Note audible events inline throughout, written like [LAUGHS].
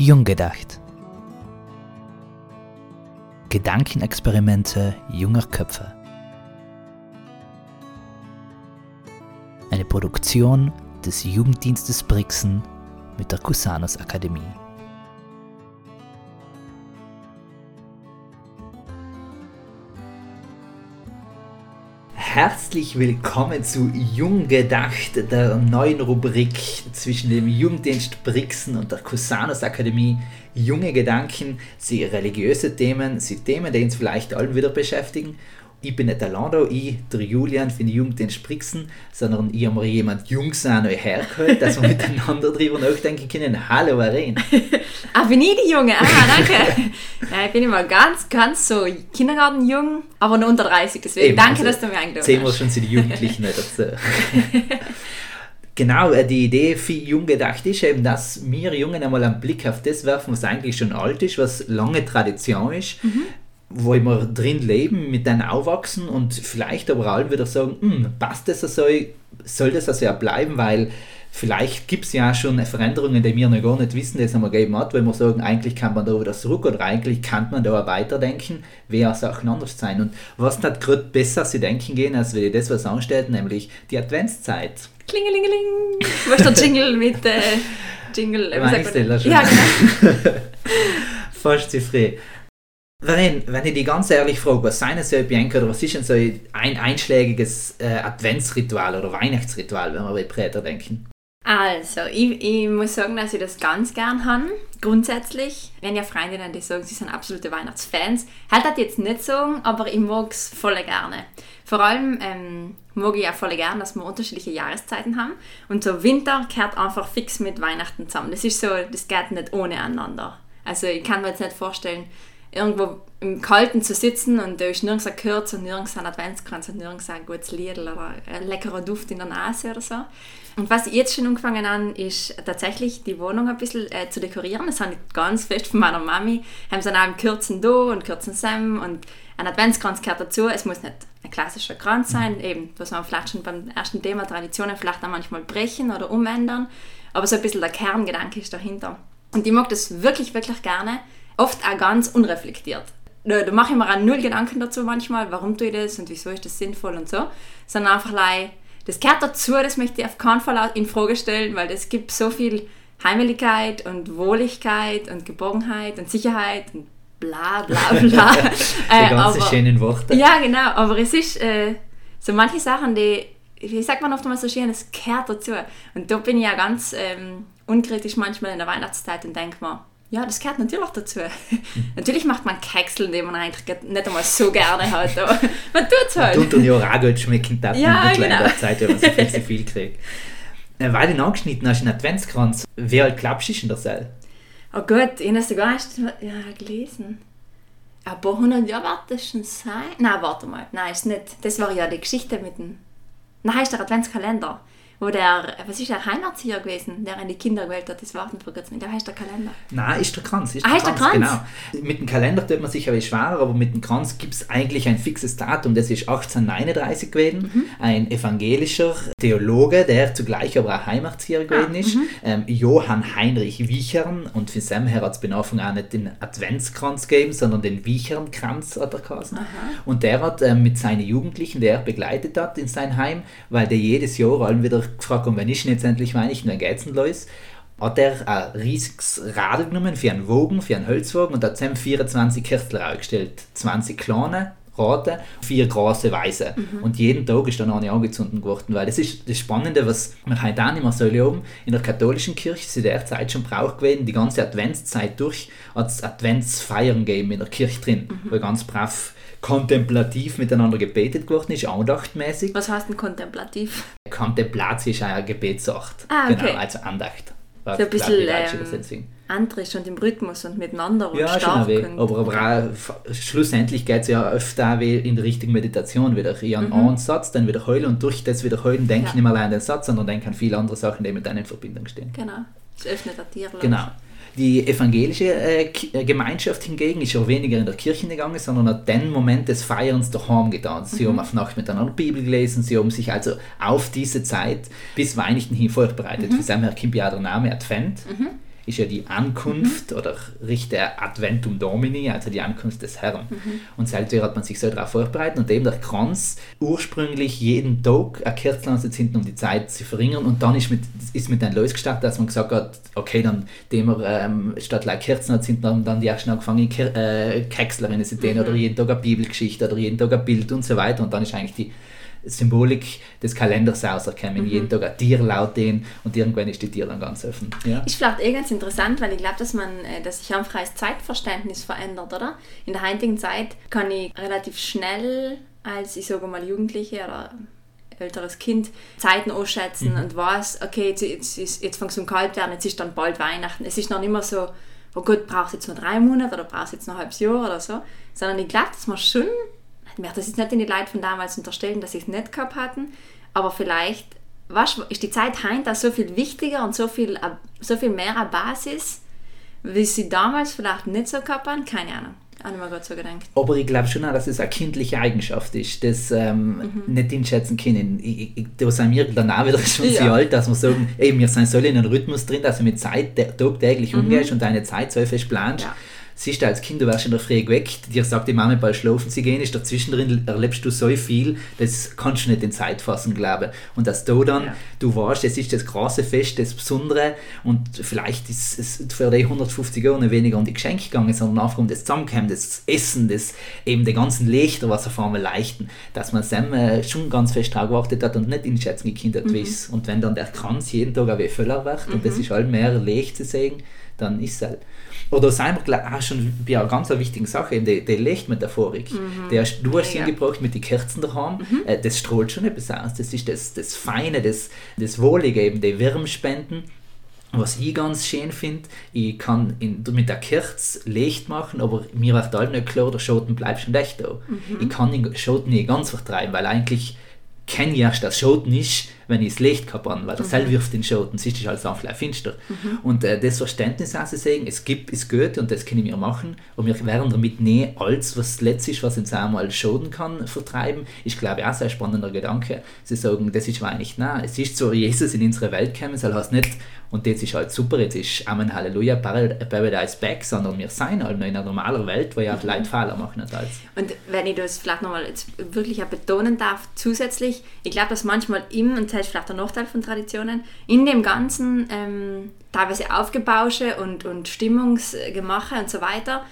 Jung gedacht. Gedankenexperimente junger Köpfe. Eine Produktion des Jugenddienstes Brixen mit der Cusanus Akademie. Herzlich willkommen zu Jung gedacht, der neuen Rubrik zwischen dem Jugenddienst Brixen und der Cusanus Akademie. Junge Gedanken, sie religiöse Themen, sie Themen, die uns vielleicht allen wieder beschäftigen ich bin nicht der Lando, ich, der Julian, für die Jugend den Sprixen, sondern ich habe mir jemand Jungs auch neu hergeholt, dass wir miteinander drüber nachdenken können. Hallo, Aren. [LAUGHS] ah, bin ich die Junge? Ah, danke. ja, ich bin immer ganz, ganz so Kindergartenjung, aber nur unter 30, deswegen Eben, danke, also dass du mir eingeladen hast. Sehen wir schon, sind die Jugendlichen nicht dazu. [LAUGHS] Genau, äh, die Idee für Jung gedacht ist eben, dass wir Jungen einmal einen Blick auf das werfen, was eigentlich schon alt ist, was lange Tradition ist. Mhm wo wir drin leben, mit denen aufwachsen und vielleicht aber auch wieder sagen, hm, passt das so, soll das also ja bleiben, weil vielleicht gibt es ja schon Veränderungen, die wir noch gar nicht wissen, die es einmal gegeben hat, weil wir sagen, eigentlich kann man da wieder zurück oder eigentlich kann man da auch weiterdenken, wäre Sachen anders sein. Und was hat gerade besser zu denken gehen, als wir das, was anstellt, nämlich die Adventszeit. Klingelingeling! Was der Jingle mit äh, Jingle? Äh, ja, genau. [LAUGHS] Fast zu früh. Wenn, wenn ich dich ganz ehrlich frage, was seien so Bianca oder was ist denn so ein einschlägiges äh, Adventsritual oder Weihnachtsritual, wenn wir bei Präter denken? Also, ich, ich, muss sagen, dass ich das ganz gern habe. Grundsätzlich, wenn ja Freundinnen, die sagen, sie sind absolute Weihnachtsfans, halt das jetzt nicht sagen, aber ich mag es voll gerne. Vor allem ähm, mag ich auch voll gerne, dass wir unterschiedliche Jahreszeiten haben. Und so Winter kehrt einfach fix mit Weihnachten zusammen. Das ist so, das geht nicht ohne einander. Also ich kann mir jetzt nicht vorstellen, irgendwo im Kalten zu sitzen und da ist nirgends ein Kürz und nirgends ein Adventskranz und nirgends ein gutes Lied oder ein leckerer Duft in der Nase oder so. Und was ich jetzt schon angefangen habe, ist tatsächlich die Wohnung ein bisschen äh, zu dekorieren. Das habe ich ganz fest von meiner Mami. Haben sie auch einen Kürzen da und Kürzen Sam und ein Adventskranz gehört dazu. Es muss nicht ein klassischer Kranz sein, eben, was man vielleicht schon beim ersten Thema Traditionen vielleicht auch manchmal brechen oder umändern. Aber so ein bisschen der Kerngedanke ist dahinter. Und ich mag das wirklich, wirklich gerne oft auch ganz unreflektiert. Da, da mache ich mir auch null Gedanken dazu manchmal, warum tue ich das und wieso ist das sinnvoll und so, sondern einfach, das gehört dazu, das möchte ich auf keinen Fall in Frage stellen, weil es gibt so viel Heimeligkeit und Wohligkeit und Geborgenheit und Sicherheit und bla bla [LAUGHS] bla. die äh, ganzen schönen Worte. Ja, genau, aber es ist äh, so manche Sachen, die, wie sagt man oft mal so schön, es gehört dazu. Und da bin ich ja ganz ähm, unkritisch manchmal in der Weihnachtszeit und denke mir, ja, das gehört natürlich dazu. [LAUGHS] natürlich macht man Kekseln, die man eigentlich nicht einmal so gerne hat, aber [LAUGHS] man tut es halt. Man tut dann ja gut schmecken, dass ja, man genau. in der Zeit, wenn man so viel zu viel kriegt. Weil du angeschnitten hast, einen Adventskranz, wie alt glaubst du ist in der Seil? Oh Gott, ich habe sogar erst ja, gelesen. Ein paar hundert Jahre wird das schon sein. Nein, warte mal. Nein, ist nicht. Das war ja die Geschichte mit dem... Nein, ist der Adventskalender wo der, was ist der Heimatzieher gewesen, der an die Kinder gewählt hat, das war vor kurzem, der heißt der Kalender. Nein, ist der Kranz. Ist ah, der, Kranz, der Kranz, genau. Mit dem Kalender tut man sich aber schwerer, aber mit dem Kranz gibt es eigentlich ein fixes Datum, das ist 1839 gewesen. Mhm. Ein evangelischer Theologe, der zugleich aber auch Heimatzieher gewesen ah, ist, mhm. ähm, Johann Heinrich Wiechern und für seinem her hat es auch nicht den Adventskranz gegeben, sondern den Wichernkranz hat er geheißen. Und der hat ähm, mit seinen Jugendlichen, der er begleitet hat in sein Heim, weil der jedes Jahr allen wieder gefragt, und wenn ich jetzt endlich Weihnachten, dann geht's denn los? Hat er ein riesiges Rad genommen für einen Wogen, für einen Holzwogen und hat zusammen 24 Kirstel aufgestellt. 20 kleine, rote, vier große weiße. Mhm. Und jeden Tag ist dann eine angezündet geworden, weil das ist das Spannende, was wir heute auch nicht mehr so erleben. In der katholischen Kirche ist in der Zeit schon Brauch gewesen, die ganze Adventszeit durch hat es Adventsfeiern gegeben in der Kirche drin, mhm. wo ganz brav kontemplativ miteinander gebetet geworden ist, andachtmäßig. Was heißt denn kontemplativ? Kontemplatio ist eine Gebetsart. Ah, okay. Genau, also Andacht. So ein bisschen ähm, andrisch und im Rhythmus und miteinander und ja, stark. Schon aber, aber auch, schlussendlich geht es ja öfter in die richtige Meditation wieder. Ich mhm. einen Satz, dann wiederholen und durch das Wiederholen denke ja. ich nicht mehr allein an den Satz, sondern denke an viele andere Sachen, die mit denen in Verbindung stehen. Genau, es öffnet ein Tier. Genau. Die evangelische äh, äh, Gemeinschaft hingegen ist auch weniger in der Kirche gegangen, sondern hat den Moment des Feierns daheim getan. Sie mhm. haben auf Nacht miteinander Bibel gelesen, sie haben sich also auf diese Zeit bis Weihnachten hin vorbereitet. Mhm. Für daher kommt ja der Name Advent. Mhm. Ist ja die Ankunft mhm. oder Richter Adventum Domini, also die Ankunft des Herrn. Mhm. Und seitdem hat man sich so darauf vorbereitet und eben der Kranz ursprünglich jeden Tag eine Kerze hinten, um die Zeit zu verringern und dann ist mit, ist mit dann losgestartet, dass man gesagt hat, okay, dann dem wir ähm, statt like Kerzen sind dann, dann die ersten angefangen, Ke äh, Kexlerinnen zu mhm. oder jeden Tag eine Bibelgeschichte oder jeden Tag ein Bild und so weiter und dann ist eigentlich die Symbolik des Kalenders auserkennen. Mhm. Jeden Tag ein Tier laut den und irgendwann ist die Tier dann ganz offen. Ja. Ist vielleicht eh ganz interessant, weil ich glaube, dass man, äh, dass sich ein freies Zeitverständnis verändert, oder? In der heutigen Zeit kann ich relativ schnell als, ich sage mal, Jugendliche oder älteres Kind Zeiten ausschätzen mhm. und weiß, okay, jetzt, jetzt, jetzt, jetzt fängt es um kalt werden, jetzt ist dann bald Weihnachten. Es ist noch nicht mehr so, oh Gott, brauchst du jetzt nur drei Monate oder brauchst du jetzt noch ein halbes Jahr oder so, sondern ich glaube, dass man schon ich möchte das jetzt nicht in die Leute von damals unterstellen, dass sie es nicht gehabt hatten, aber vielleicht was, ist die Zeit heute so viel wichtiger und so viel, äh, so viel mehr eine Basis, wie sie damals vielleicht nicht so gehabt haben? Keine Ahnung. Mir gerade so gedacht. Aber ich glaube schon auch, dass es eine kindliche Eigenschaft ist, das ähm, mhm. nicht einschätzen können. Ich, ich, da sind wir dann auch wieder schon ja. sehr alt, dass wir sagen, ey, wir sind so in einem Rhythmus drin, dass du mit Zeit tagtäglich mhm. umgehst und deine Zeit so fest planst. Ja siehst du als Kind, du wirst in der Früh geweckt, dir sagt die Mama bald schlafen zu gehen, ist dazwischen drin erlebst du so viel, das kannst du nicht in Zeit fassen, glaube ich. Und dass du dann, ja. du weißt, es ist das große Fest, das Besondere und vielleicht ist es für die 150 Euro nicht weniger um die Geschenke gegangen, sondern einfach um das Zusammenkommen, das Essen, das eben den ganzen Lichter, was auf einmal leichten, dass man Sam äh, schon ganz fest drauf geachtet hat und nicht in Schätzen gekindert mhm. ist. Und wenn dann der Kranz jeden Tag auch voller wird mhm. und das ist halt mehr Licht zu sehen, dann ist es halt. Oder sind wir auch schon bei einer ganz wichtigen Sache, die, die Lichtmetaphorik. Mhm. Der, du hast ja, ihn gebracht mit den Kerzen daheim, mhm. äh, das strahlt schon etwas aus. Das ist das, das Feine, das, das Wohlige, eben die Wärmspenden. Was ich ganz schön finde, ich kann in, mit der Kerze Licht machen, aber mir wird halt nicht klar, der Schoten bleibt schon echt da. Mhm. Ich kann den Schoten nicht ganz vertreiben, weil eigentlich kenne ich erst das Schoten ist, wenn ich das Licht kaputt weil der mhm. Seil wirft den Schoten, siehst du halt dann vielleicht finster. Mhm. Und äh, das Verständnis also sagen, es gibt, ist gut und das können wir machen und wir werden damit nie alles, was letztlich was uns einmal schoten kann, vertreiben. Ich glaube auch ein spannender Gedanke. Sie sagen, das ist eigentlich nah. Es ist so, Jesus in unsere Welt gekommen, soll heißt nicht, und jetzt ist halt super, jetzt ist Amen Halleluja, Paradise Back, sondern wir sind halt noch in einer normalen Welt, wo ja mhm. Leute Fehler machen. Als. Und wenn ich das vielleicht nochmal wirklich betonen darf, zusätzlich, ich glaube, dass manchmal im, und das ist vielleicht der Nachteil von Traditionen, in dem ganzen ähm, teilweise Aufgebausche und, und Stimmungsgemache und so weiter,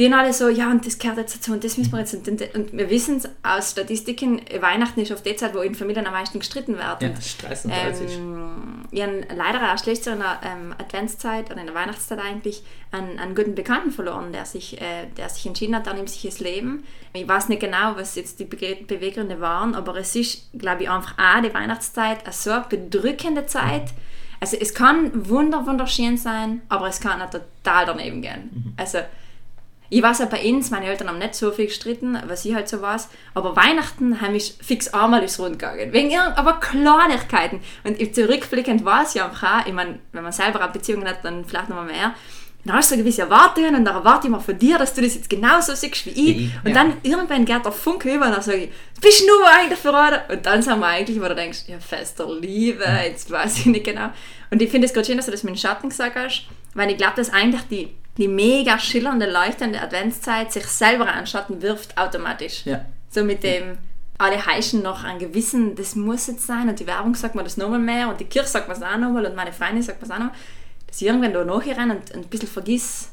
die alle so, ja, und das gehört jetzt dazu und das müssen wir jetzt. Und, und wir wissen es aus Statistiken, Weihnachten ist oft die Zeit, wo in Familien am meisten gestritten wird. Ja, Stress und ähm, Ich habe leider letztes Jahr in der ähm, Adventszeit oder in der Weihnachtszeit eigentlich einen, einen guten Bekannten verloren, der sich, äh, der sich entschieden hat, da nimmt sich das Leben. Ich weiß nicht genau, was jetzt die Be Beweggründe waren, aber es ist, glaube ich, einfach auch die Weihnachtszeit eine so bedrückende Zeit. Also es kann wunder, wunderschön sein, aber es kann auch total daneben gehen. Mhm. Also ich weiß ja bei uns, meine Eltern haben nicht so viel gestritten, was ich halt so weiß, aber Weihnachten haben ich fix einmal ins Rund gegangen. Wegen aber Kleinigkeiten. Und ich zurückblickend weiß ja auch, ich meine, wenn man selber eine Beziehung hat, dann vielleicht noch mal mehr. Dann hast du so gewisse Erwartungen und dann erwarte ich mal von dir, dass du das jetzt genauso siehst wie ich. ich und ja. dann irgendwann geht der Funke über und dann sage ich, bist du nur eigentlich verraten? Und dann sind wir eigentlich, wo du denkst, ja, fester Liebe, jetzt weiß ich nicht genau. Und ich finde es gerade schön, dass du das mit dem Schatten gesagt hast, weil ich glaube, dass eigentlich die die mega schillernde, leuchtende Adventszeit sich selber an Schatten wirft automatisch. Ja. So mit dem, alle heischen noch ein Gewissen, das muss jetzt sein und die Werbung sagt mir das nochmal mehr und die Kirche sagt mir das auch nochmal und meine Freundin sagt mir das auch noch, dass ich irgendwann da nachrennen und, und ein bisschen vergiss,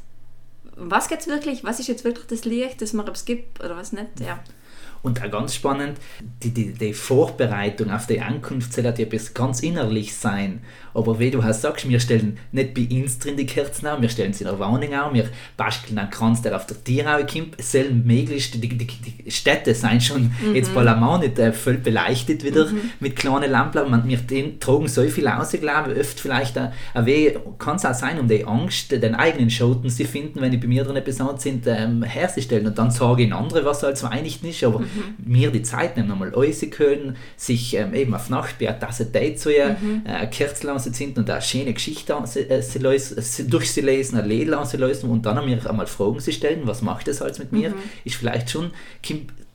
was geht's wirklich, was ist jetzt wirklich das Licht, das man es gibt oder was nicht, ja. Und auch ganz spannend, die, die, die Vorbereitung auf die Ankunft soll ja etwas ganz innerlich sein. Aber wie du hast sagst, wir stellen nicht bei uns drin die Kerzen an, wir stellen sie in der Wohnung an, wir basteln einen Kranz, der auf der Tierhaue kommt. Es sollen möglichst, die, die, die Städte sind schon mhm. jetzt einmal nicht äh, voll beleuchtet wieder mhm. mit kleinen Lampen. Man, wir tragen so viel aus, ich glaube, oft vielleicht äh, kann es auch sein, um die Angst, den eigenen Schoten zu finden, wenn die bei mir drin besaut sind, ähm, herzustellen. Und dann sage ich in andere, was halt so einig nicht, aber mhm. mir die Zeit nehmen, nochmal können, sich ähm, eben auf Nacht bei einer Tasse Tee zu mhm. äh, Kerzen sind und eine schöne Geschichte äh, sie lesen, durch sie lesen, ein Lied lesen und dann mir einmal Fragen zu stellen, was macht das halt mit mir, mhm. ist vielleicht schon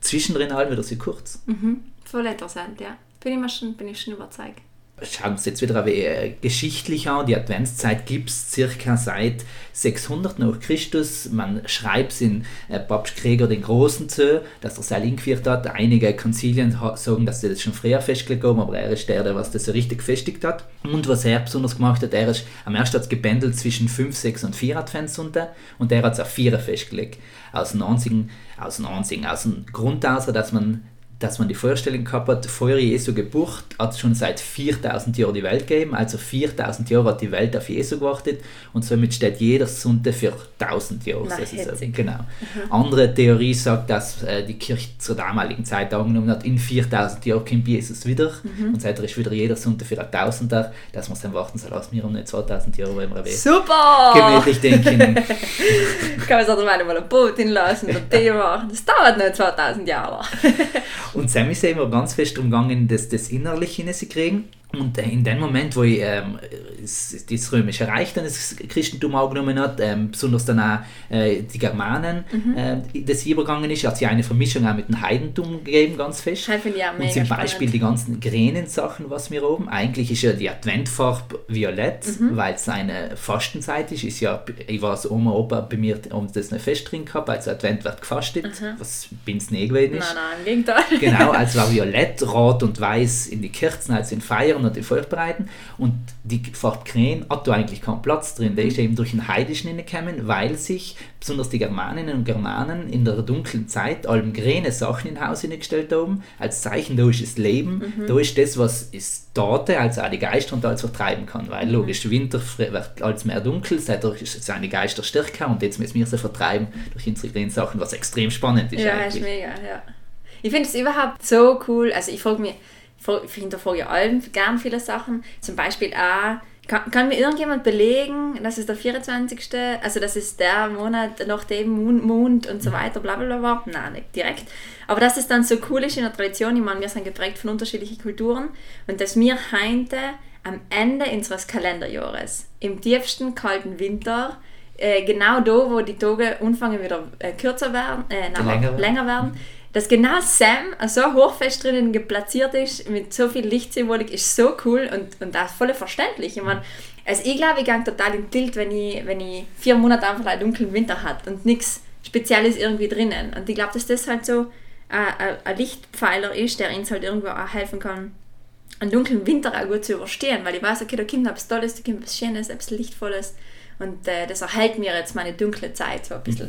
zwischendrin halt wieder so kurz. Mhm. Voll interessant, ja. Bin ich, schon, bin ich schon überzeugt. Schauen wir uns jetzt wieder ein wenig äh, geschichtlich an. Die Adventszeit gibt es circa seit 600 nach Christus. Man schreibt es in äh, Papst Gregor den Großen zu, dass er sein eingeführt hat. Einige Konzilien sagen, dass sie das schon früher festgelegt haben, aber er ist der, der was das so richtig gefestigt hat. Und was er besonders gemacht hat, er ist am ersten hat gependelt zwischen 5, 6 und 4 Adventssonntag und er hat es auf 4 festgelegt. Aus dem aus aus Grund aus, dass man dass man die Vorstellung gehabt hat, vor Jesu Geburt hat es schon seit 4000 Jahren die Welt gegeben, also 4000 Jahre hat die Welt auf Jesu gewartet und somit steht jeder Sonntag für 1000 Jahre. Na, so, hetzig. genau. Andere Theorie sagt, dass äh, die Kirche zur damaligen Zeit angenommen hat, in 4000 Jahren kommt Jesus wieder und seitdem ist wieder jeder Sonntag für ein Tausender, dass man es dann warten soll, aus mir um nicht 2000 Jahre, wenn wir Super! gemütlich denken. [LAUGHS] [LAUGHS] Kann man sich mal ein Boot hinlassen oder Tee machen. Das dauert nicht 2000 Jahre. Und Sammy ist immer ganz fest darum gegangen, das, das Innerliche hineinzukriegen. Und in dem Moment, wo ich, ähm, das Römische Reich dann das Christentum angenommen hat, ähm, besonders dann auch äh, die Germanen, äh, das übergegangen ist, hat es ja eine Vermischung auch mit dem Heidentum gegeben, ganz fest. Ich Und mega zum spannend. Beispiel die ganzen Gränensachen, was wir oben, eigentlich ist ja die Adventfarbe violett, Mhm. weil es eine Fastenzeit ist. ist ja, ich war so Oma, Opa bei mir, um das eine Fest drin gehabt, also Advent wird gefastet, was bin es nie gewesen ist. Nein, nein, im Gegenteil. Genau, [LAUGHS] also war violett, rot und weiß in die Kerzen, also in Feiern und in Feuchtbereiten. Und die Farbe Grün hat da eigentlich keinen Platz drin. Der ist eben durch den Heidischen hineingekommen, weil sich besonders die Germaninnen und Germanen in der dunklen Zeit allem grüne Sachen in Haus hineingestellt haben, als Zeichen, da ist das Leben, da ist das, was ist Tote, also auch die Geister und alles vertreiben kann. Weil logisch, Winter wird alles mehr dunkel, dadurch sind die Geister stärker und jetzt müssen wir sie vertreiben durch unsere grünen Sachen, was extrem spannend ist Ja, eigentlich. ist mega, ja. Ich finde es überhaupt so cool. Also ich frage mich, ich hinterfrage ja allen gern viele Sachen. Zum Beispiel auch, kann, kann mir irgendjemand belegen, dass es der 24. Also dass es der Monat nach dem Mond, und so weiter, bla bla bla? Nein, nicht direkt. Aber dass es dann so cool ist in der Tradition, ich meine, wir sind geprägt von unterschiedlichen Kulturen und dass wir heute am Ende unseres Kalenderjahres, im tiefsten kalten Winter, äh, genau da, wo die Tage anfangen wieder äh, kürzer werden, äh, nein, Länger werden. dass genau Sam so hochfest drinnen geplatziert ist, mit so viel Lichtsymbolik, ist so cool und, und auch voll verständlich. Ich meine, also ich glaube, ich gehe total in Tilt, wenn ich, wenn ich vier Monate einfach einen dunklen Winter hat und nichts Spezielles irgendwie drinnen. Und ich glaube, dass das halt so äh, ein, ein Lichtpfeiler ist, der uns halt irgendwo auch helfen kann, einen dunklen Winter auch gut zu überstehen, weil ich weiß, okay, da kommt etwas Tolles, da kommt etwas Schönes, etwas Lichtvolles und äh, das erhält mir jetzt meine dunkle Zeit so ein bisschen.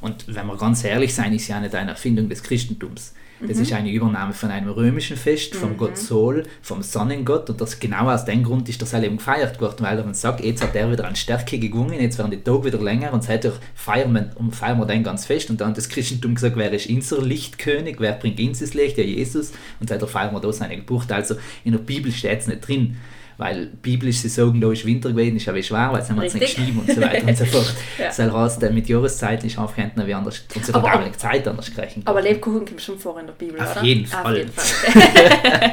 Und wenn wir ganz ehrlich sein, ist ja nicht eine Erfindung des Christentums. Das Mhm. ist eine Übernahme von einem römischen Fest, vom Gott Sol, vom Sonnengott. Und das genau aus dem Grund ist das halt eben gefeiert worden, weil er dann sagt, jetzt hat er wieder an Stärke gewonnen, jetzt werden die Tage wieder länger und seitdem feiern wir, um- feiern wir den ganz fest. Und dann hat das Christentum gesagt, wer ist unser Lichtkönig, wer bringt uns das Licht? Ja, Jesus. Und seitdem feiern wir da seine Geburt. Also in der Bibel steht es nicht drin. Weil biblisch sie sagen, da ist Winter gewesen, ist aber schwer, weil es haben wir nicht geschrieben und so weiter und so fort. [LAUGHS] Ja. Heißt, äh, mit Jahreszeiten ist aufgehend wie anders, und der Aber- damaligen Zeit anders gerechnet. Aber Lebkuchen kommt schon vor in der Bibel, Auf oder? jeden Auf Fall. jeden Fall. [LAUGHS]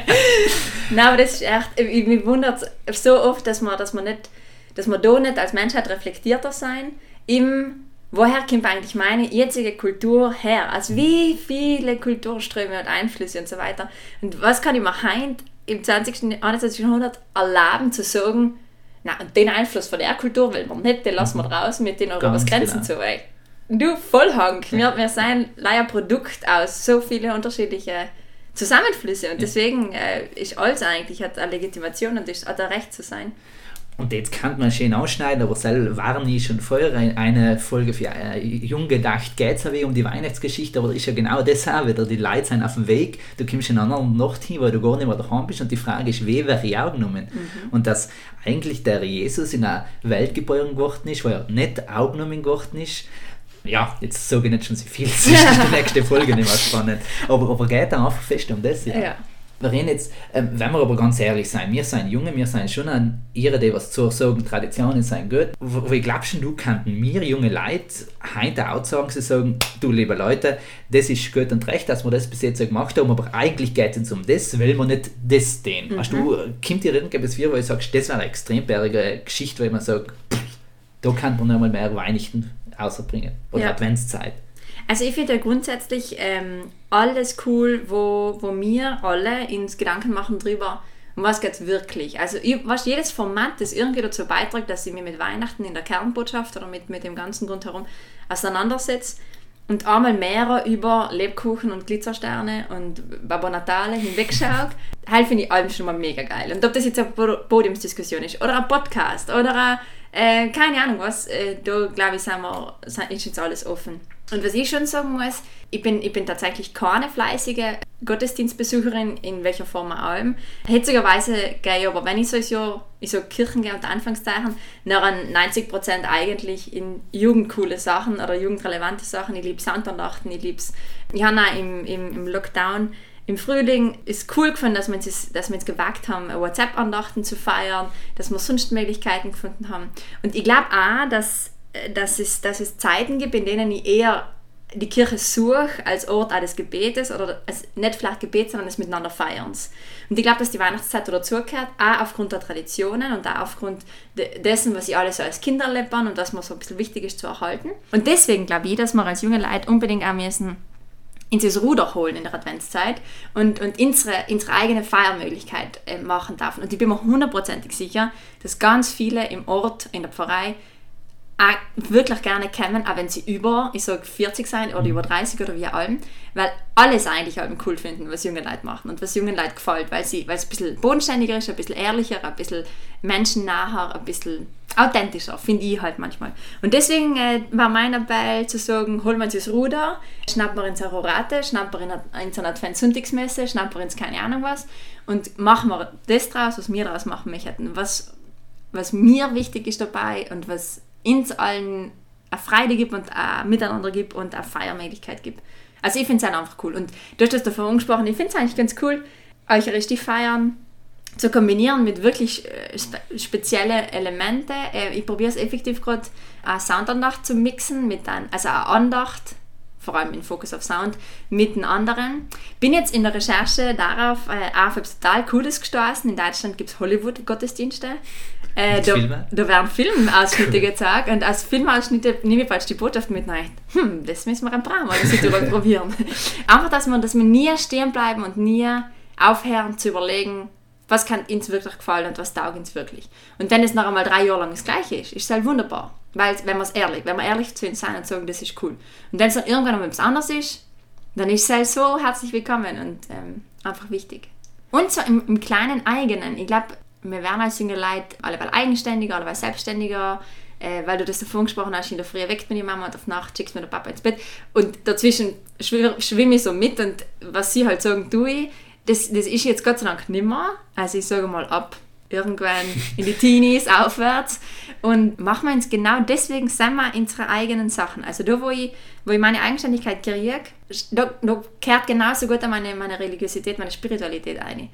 Nein, aber das ist echt, ich- mich wundert so oft, dass man, dass man nicht, dass man da nicht als Menschheit reflektierter sein, im Woher kommt eigentlich meine jetzige Kultur her? Also wie viele Kulturströme und Einflüsse und so weiter. Und was kann ich mir heute im 20. 21. Jahrhundert erlauben zu sagen, na, und den Einfluss von der Kultur will man nicht, den lassen wir draußen mit den Europas Grenzen genau. zu. Ey. Du, Vollhank. Wir, wir sind leider Produkt aus so vielen unterschiedlichen Zusammenflüsse und deswegen äh, ist alles eigentlich hat eine Legitimation und ist, hat ein Recht zu sein. Und jetzt kann man schön ausschneiden, aber selber waren ich schon vorher ein- eine Folge für äh, Jung gedacht, geht es um die Weihnachtsgeschichte, aber ist ja genau das auch wieder, die Leute sind auf dem Weg, du kommst in einer anderen Nacht hin, weil du gar nicht mehr daheim bist. Und die Frage ist, wie wäre ich auch genommen? Und dass eigentlich der Jesus in einer Welt geboren geworden ist, wo er nicht auch genommen geworden ist, ja, jetzt sage ich nicht schon so viel, [LAUGHS] das ist die nächste Folge nicht mehr spannend, aber, aber geht einfach fest um das, Ja. Wir reden jetzt, ähm, wenn wir aber ganz ehrlich sein, wir sind Junge, wir sind schon an ihre, die was zu sagen, Traditionen sind gut. Wo, glaube schon, du könnten mir junge Leute heute auch sagen, sie sagen, du liebe Leute, das ist gut und recht, dass wir das bis jetzt so gemacht haben, aber eigentlich geht es um das, weil wir nicht das tun. Hast du, äh, kommt dir irgendetwas vor, wo du sagst, das wäre eine extrem bärige Geschichte, wo man sagt, pff, da kann man noch mal mehr Weihnachten außerbringen. Oder Ja. Adventszeit. Also ich finde ja grundsätzlich ähm, alles cool, wo, wo wir alle uns Gedanken machen drüber, um was geht es wirklich. Also was jedes Format, das irgendwie dazu beiträgt, dass ich mich mit Weihnachten in der Kernbotschaft oder mit, mit dem ganzen Grund herum auseinandersetze und einmal mehr über Lebkuchen und Glitzersterne und Baba Natale hinwegschaue, [LAUGHS] halt finde ich allem schon mal mega geil. Und ob das jetzt eine Podiumsdiskussion ist oder ein Podcast oder ein, äh, keine Ahnung was, äh, da glaube ich, sind wir, ist jetzt alles offen. Und was ich schon sagen muss, ich bin, ich bin tatsächlich keine fleißige Gottesdienstbesucherin, in welcher Form auch allem. Hitzigerweise gehe ich aber, wenn ich so ins Jahr in so Kirchen gehe, unter Anfangszeichen, nachher 90% eigentlich in jugendcoole Sachen oder jugendrelevante Sachen. Ich liebe Soundandachten, ich liebe es. Ich habe auch im, im, im Lockdown im Frühling ist cool gefunden, dass wir, uns, dass wir uns gewagt haben, WhatsApp-Andachten zu feiern, dass wir sonst Möglichkeiten gefunden haben. Und ich glaube auch, dass dass es, dass es Zeiten gibt, in denen ich eher die Kirche suche als Ort des Gebetes oder als nicht vielleicht Gebet, sondern des Miteinander Feierns. Und ich glaube, dass die Weihnachtszeit dazugehört, auch aufgrund der Traditionen und auch aufgrund de dessen, was ich alles so als Kinder erlebt und was mir so ein bisschen wichtig ist zu erhalten. Und deswegen glaube ich, dass wir als junge Leute unbedingt auch müssen ins Ruder holen in der Adventszeit und, und unsere, unsere eigene Feiermöglichkeit äh, machen dürfen. Und ich bin mir hundertprozentig sicher, dass ganz viele im Ort, in der Pfarrei, auch wirklich gerne kommen, auch wenn sie über, ich sag 40 sein oder über 30 oder wie allem, weil alles eigentlich halt cool finden, was junge Leute machen und was jungen Leuten gefällt, weil, sie, weil es ein bisschen bodenständiger ist, ein bisschen ehrlicher, ein bisschen menschennaher, ein bisschen authentischer, finde ich halt manchmal. Und deswegen äh, war mein Appell zu sagen, holen wir uns das Ruder, schnappen wir ins Arorate, schnappen wir in so eine Adventssonntagsmesse, schnappen wir ins keine Ahnung was und machen wir das draus, was wir daraus machen möchten, was, was mir wichtig ist dabei und was uns allen eine Freude gibt und ein Miteinander gibt und eine Feiermöglichkeit gibt. Also ich finde es einfach cool. Und du hast das davon angesprochen, ich finde es eigentlich ganz cool, euch feiern zu kombinieren mit wirklich äh, spe speziellen Elementen. Äh, ich probiere es effektiv gerade, eine Soundandacht zu mixen, mit ein, also eine Andacht, vor allem in Focus auf Sound, mit einem anderen. Bin jetzt in der Recherche darauf äh, auf etwas total Cooles gestoßen. In Deutschland gibt es Hollywood-Gottesdienste. Äh, da, da, werden Filmausschnitte cool. gezeigt und als Filmausschnitte nehme ich falsch die Botschaft mit rein. Hm, das müssen wir ein paar Mal [LAUGHS] probieren. Einfach, dass wir, dass wir nie stehen bleiben und nie aufhören zu überlegen, was kann uns wirklich gefallen und was taugt uns wirklich. Und wenn es noch einmal drei Jahre lang das Gleiche ist, ist es halt wunderbar. Weil, wenn wir es ehrlich, wenn wir ehrlich zu uns sein und sagen, das ist cool. Und wenn es dann irgendwann noch etwas anderes ist, dann ist es halt so herzlich willkommen und ähm, einfach wichtig. Und so im, im kleinen eigenen. Ich glaube, wir werden als junge Leute alleweil eigenständiger, alleweil selbstständiger, äh, weil du das davon gesprochen hast, in der Früh weckt mir die Mama und auf Nacht schickst mir der Papa ins Bett und dazwischen schwimme ich so mit und was sie halt sagen, tue ich, das, das ist jetzt Gott sei Dank nimmer, also ich sage mal ab irgendwann in die Teenies [LAUGHS] aufwärts und machen wir uns genau deswegen wir unsere eigenen Sachen. Also da, wo ich, wo ich meine Eigenständigkeit kriege, da, da kehrt genauso gut meine, meine Religiosität, meine Spiritualität ein.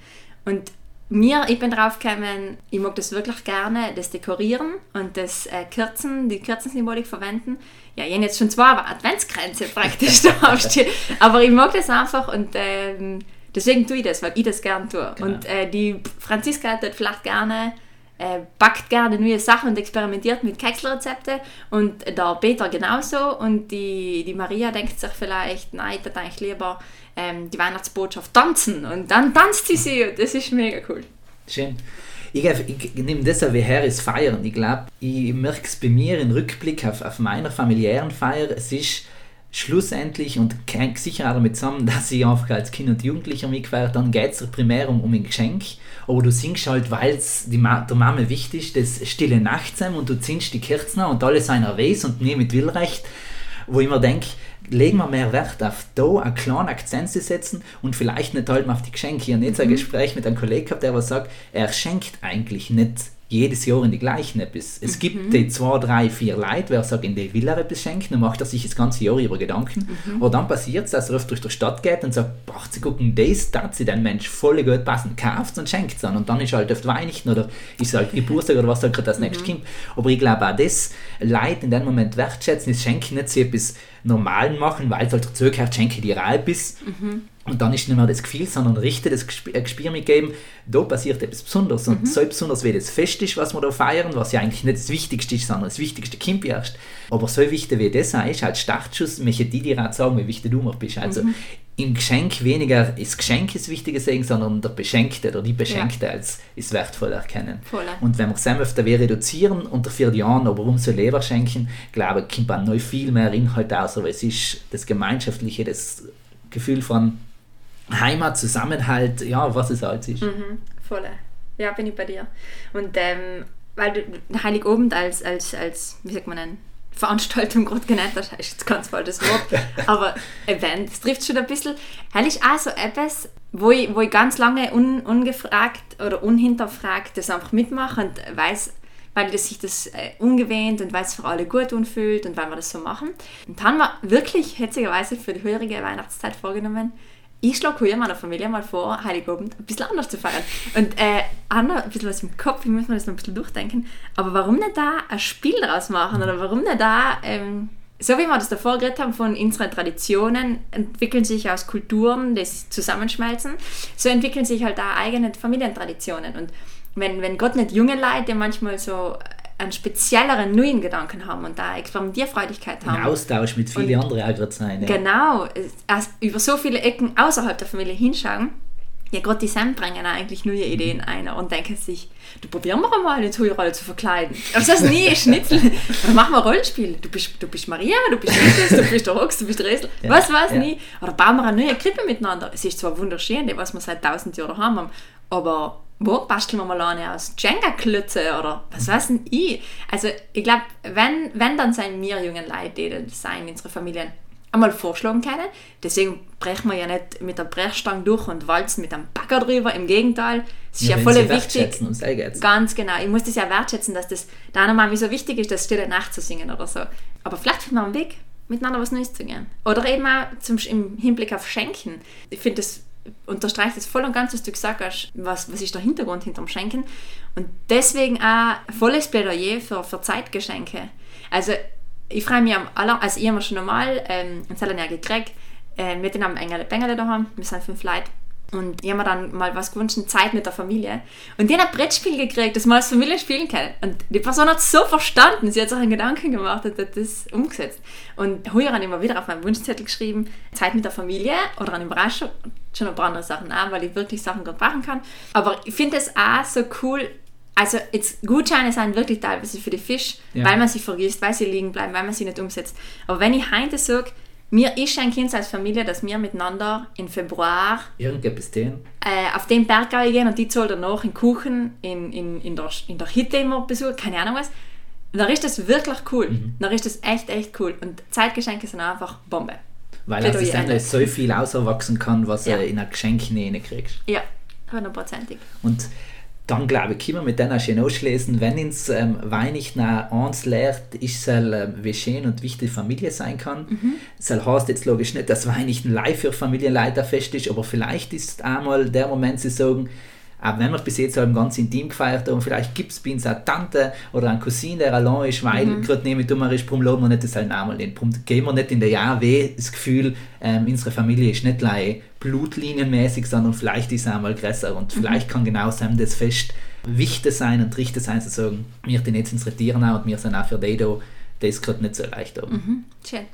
Und mir, ich bin drauf gekommen, ich mag das wirklich gerne, das Dekorieren und das äh, Kürzen, die Kürzensymbolik verwenden. Ja, ich habe jetzt schon zwei Adventskränze [LAUGHS] praktisch da aufstehen, aber ich mag das einfach und ähm, deswegen tue ich das, weil ich das gerne tue. Genau. Und äh, die Franziska hat vielleicht gerne äh, backt gerne neue Sachen und experimentiert mit Kekselrezepte und der Peter genauso und die, die Maria denkt sich vielleicht, nein, ich würde eigentlich lieber ähm, die Weihnachtsbotschaft tanzen und dann tanzt sie sie und das ist mega cool. Schön. Ich, ich, nehme das wie her, ist Feiern. Ich glaube, ich merke es bei mir im Rückblick auf, auf meiner familiären Feier, es ist schlussendlich, und hängt sicher auch damit zusammen, [LAUGHS] dass ich einfach als Kind und Jugendlicher mitgefeiert dann geht es primär um, um ein Geschenk, aber du singst halt, weil es der Mama wichtig ist, das stille Nachtsheim und du ziehst die Kerzen und alles einer weiß und nie mit Willrecht, wo ich mir denke, legen wir mehr Wert auf da einen kleinen Akzent zu setzen und vielleicht nicht halt mal auf die Geschenke. Ich habe jetzt ein mhm. Gespräch mit einem Kollegen gehabt, der was sagt, er schenkt eigentlich nicht jedes Jahr in die gleichen etwas. Es mhm. gibt die zwei, drei, vier Leute, wer sagt, in die will er etwas schenken, dann macht er sich das ganze Jahr über Gedanken. Mhm. Aber dann passiert es, dass er oft durch die Stadt geht und sagt, boah, sie gucken, das darf sich den Mensch voll gut passen, kauft und schenkt es dann. Und dann ist halt oft Weihnachten oder ist halt [LAUGHS] Geburtstag oder was halt gerade das nächste mhm. kommt. Aber ich glaube auch das, Leute in dem Moment wertschätzen, ist Schenken nicht so etwas Normalen machen, weil es halt dazugehört, schenke dir etwas. Mhm Und dann ist nicht mehr das Gefühl, sondern richtig das Gespür mitgeben, da passiert etwas Besonderes. Und mhm. so besonders wie das Fest ist, was wir da feiern, was ja eigentlich nicht das Wichtigste ist, sondern das Wichtigste kommt erst. Aber so wichtig wie das ist, halt Startschuss, möchte die dir auch sagen, wie wichtig du noch bist. Also mhm. im Geschenk weniger das Geschenk ist wichtiger sehen, sondern der Beschenkte oder die Beschenkte ja. als ist wertvoll erkennen. Voll. Und wenn wir es auf der reduzieren unter vier Jahren, aber warum so Leber schenken, glaube ich, kommt man noch viel mehr Inhalt aus, aber es ist das Gemeinschaftliche, das Gefühl von Heimat, Zusammenhalt, ja, was es halt ist. Mhm, voll. Ja, bin ich bei dir. Und ähm, weil du Heiligabend als, als, als, wie sagt man denn, Veranstaltung [LAUGHS] gerade genannt hast, ist jetzt ganz falsches Wort, [LAUGHS] aber Event, das trifft schon ein bisschen. Hell ist auch so etwas, wo ich, wo ich ganz lange un, ungefragt oder unhinterfragt das einfach mitmache und weiß, weil das sich das äh, ungewöhnt und weil es für alle gut anfühlt und weil wir das so machen. Und dann haben wir wirklich hetzigerweise für die höhere Weihnachtszeit vorgenommen, ich schlage hier meiner Familie mal vor, Heiligabend ein bisschen anders zu feiern. Und äh, ein bisschen was im Kopf, ich muss mir das noch ein bisschen durchdenken. Aber warum nicht da ein Spiel draus machen? Oder warum nicht da, ähm, so wie wir das davor geredet haben, von unseren Traditionen entwickeln sich aus Kulturen, die zusammenschmelzen, so entwickeln sich halt da eigene Familientraditionen. Und wenn, wenn Gott nicht junge Leute manchmal so einen spezielleren neuen Gedanken haben und da Experimentierfreudigkeit haben. Ein Austausch mit vielen anderen auch sein. Ja. Genau, also über so viele Ecken außerhalb der Familie hinschauen. Ja, gerade die Sam bringen eigentlich neue Ideen ein und denken sich, du probieren wir mal eine Rolle zu verkleiden. Aber das nie Schnitzel. [LAUGHS] Dann machen wir Rollenspiel. Du bist, du bist Maria, du bist Jesus, du bist der Rox, du bist der Esel. Ja. Was weiß ja. nie. Oder bauen wir eine neue Krippe miteinander. Es ist zwar wunderschön, was wir seit tausend Jahren haben, aber wo basteln wir mal eine aus Jenga-Klötze oder was weiß denn ich? Also ich glaube, wenn, wenn dann sind wir jungen Leute, die das sein, unsere Familien einmal vorschlagen können. Deswegen brechen wir ja nicht mit der Brechstange durch und walzen mit einem Bagger drüber. Im Gegenteil, es ist ja, ja voll wichtig. Ganz genau. Ich muss das ja wertschätzen, dass das da nochmal wie so wichtig ist, das Stille Nacht zu singen oder so. Aber vielleicht finden wir einen Weg, miteinander was Neues zu gehen. Oder eben auch zum, im Hinblick auf Schenken. Ich finde das unterstreicht es voll und ganz, was du gesagt hast, was, was ist der Hintergrund hinterm Schenken. Und deswegen auch volles Plädoyer für, für Zeitgeschenke. Also ich freue mich am aller, also ich habe schon normal ähm, ein Zellerner gekriegt, äh, wir haben Engel Bengele daheim, wir sind fünf Leute. Und ich habe mir dann mal was gewünscht, Zeit mit der Familie. Und die hat ein Brettspiel gekriegt, das wir als Familie spielen können. Und die Person hat so verstanden, sie hat sich einen Gedanken gemacht und hat das umgesetzt. Und habe ich immer wieder auf meinen Wunschzettel geschrieben, Zeit mit der Familie oder eine Überraschung schon ein paar andere Sachen an, weil ich wirklich Sachen gut machen kann. Aber ich finde es auch so cool, also jetzt Gutscheine sind wirklich teilweise für die Fisch, ja. weil man sie vergisst, weil sie liegen bleiben, weil man sie nicht umsetzt. Aber wenn ich heute sage, mir ist ein Kind als Familie, dass wir miteinander im Februar irgendetwas tun. Äh, auf den Berg gehen und die zahlt danach in Kuchen in, in, in, der, in der Hütte immer besucht, keine Ahnung was. Da ist das wirklich cool. Mhm. Da ist das echt, echt cool. Und Zeitgeschenke sind einfach Bombe. Weil aus der so viel auserwachsen kann, was ja. du in ein Geschenk kriegst. Ja, hundertprozentig. Und dann glaube ich, können wir mit denen schön ausschließen, wenn uns ähm, Weihnachten eins lehrt, ist es, äh, wie schön und wichtig Familie sein kann. Mhm. Es heißt jetzt logisch nicht, dass Weihnachten live für Familienleiter fest ist, aber vielleicht ist einmal der Moment, sie sagen, auch wenn wir bis jetzt halt ganz intim gefeiert haben, vielleicht gibt es bei uns eine Tante oder einen Cousin, der allein ist, weil mhm. gerade neben dummer ist, warum laden wir nicht das halt einmal den Punkt. Geben wir nicht in der Jahr weh das Gefühl, ähm, unsere Familie ist nicht gleich blutlinienmäßig, sondern vielleicht ist es einmal größer und mhm. vielleicht kann genau sein das Fest wichtig sein und richtig sein, zu sagen, wir den jetzt unsere Tiere und wir sind auch für die da, das gerade nicht so leicht haben. Mhm. Schön.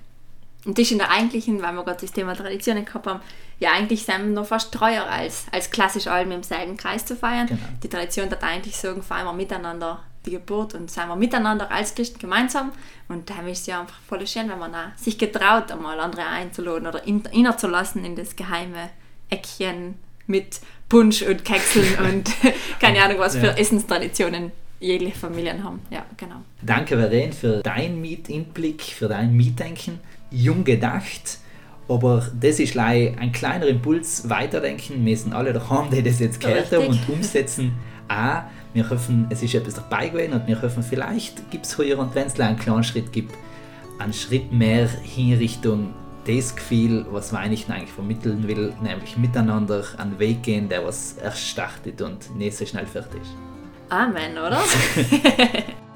Und das ist in der eigentlichen, weil wir gerade das Thema Traditionen gehabt haben, ja eigentlich sind wir noch fast treuer als, als klassisch allem im selben Kreis zu feiern. Genau. Die Tradition hat eigentlich sagen, feiern wir miteinander die Geburt und sind wir miteinander als Christen gemeinsam. Und da ist es ja einfach voll schön, wenn man sich getraut, einmal andere einzuladen oder innerzulassen in das geheime Eckchen mit Punsch und Kekseln und [LAUGHS] keine Ahnung was für ja. Essenstraditionen jegliche Familien haben. Ja, genau. Danke, Verena, für deinen Mietinblick, für dein Mietdenken jung gedacht, aber das ist ein kleiner Impuls, weiterdenken. Wir sind alle daheim, die das jetzt gehört haben und umsetzen. Auch, wir hoffen, es ist etwas dabei gewesen und wir hoffen, vielleicht gibt es hier und wenn es einen kleinen Schritt gibt, einen Schritt mehr hin Richtung das Gefühl, was Weihnachten eigentlich vermitteln will, nämlich miteinander einen Weg gehen, der was erst startet und nicht so schnell fertig ist. Amen, oder? [LAUGHS]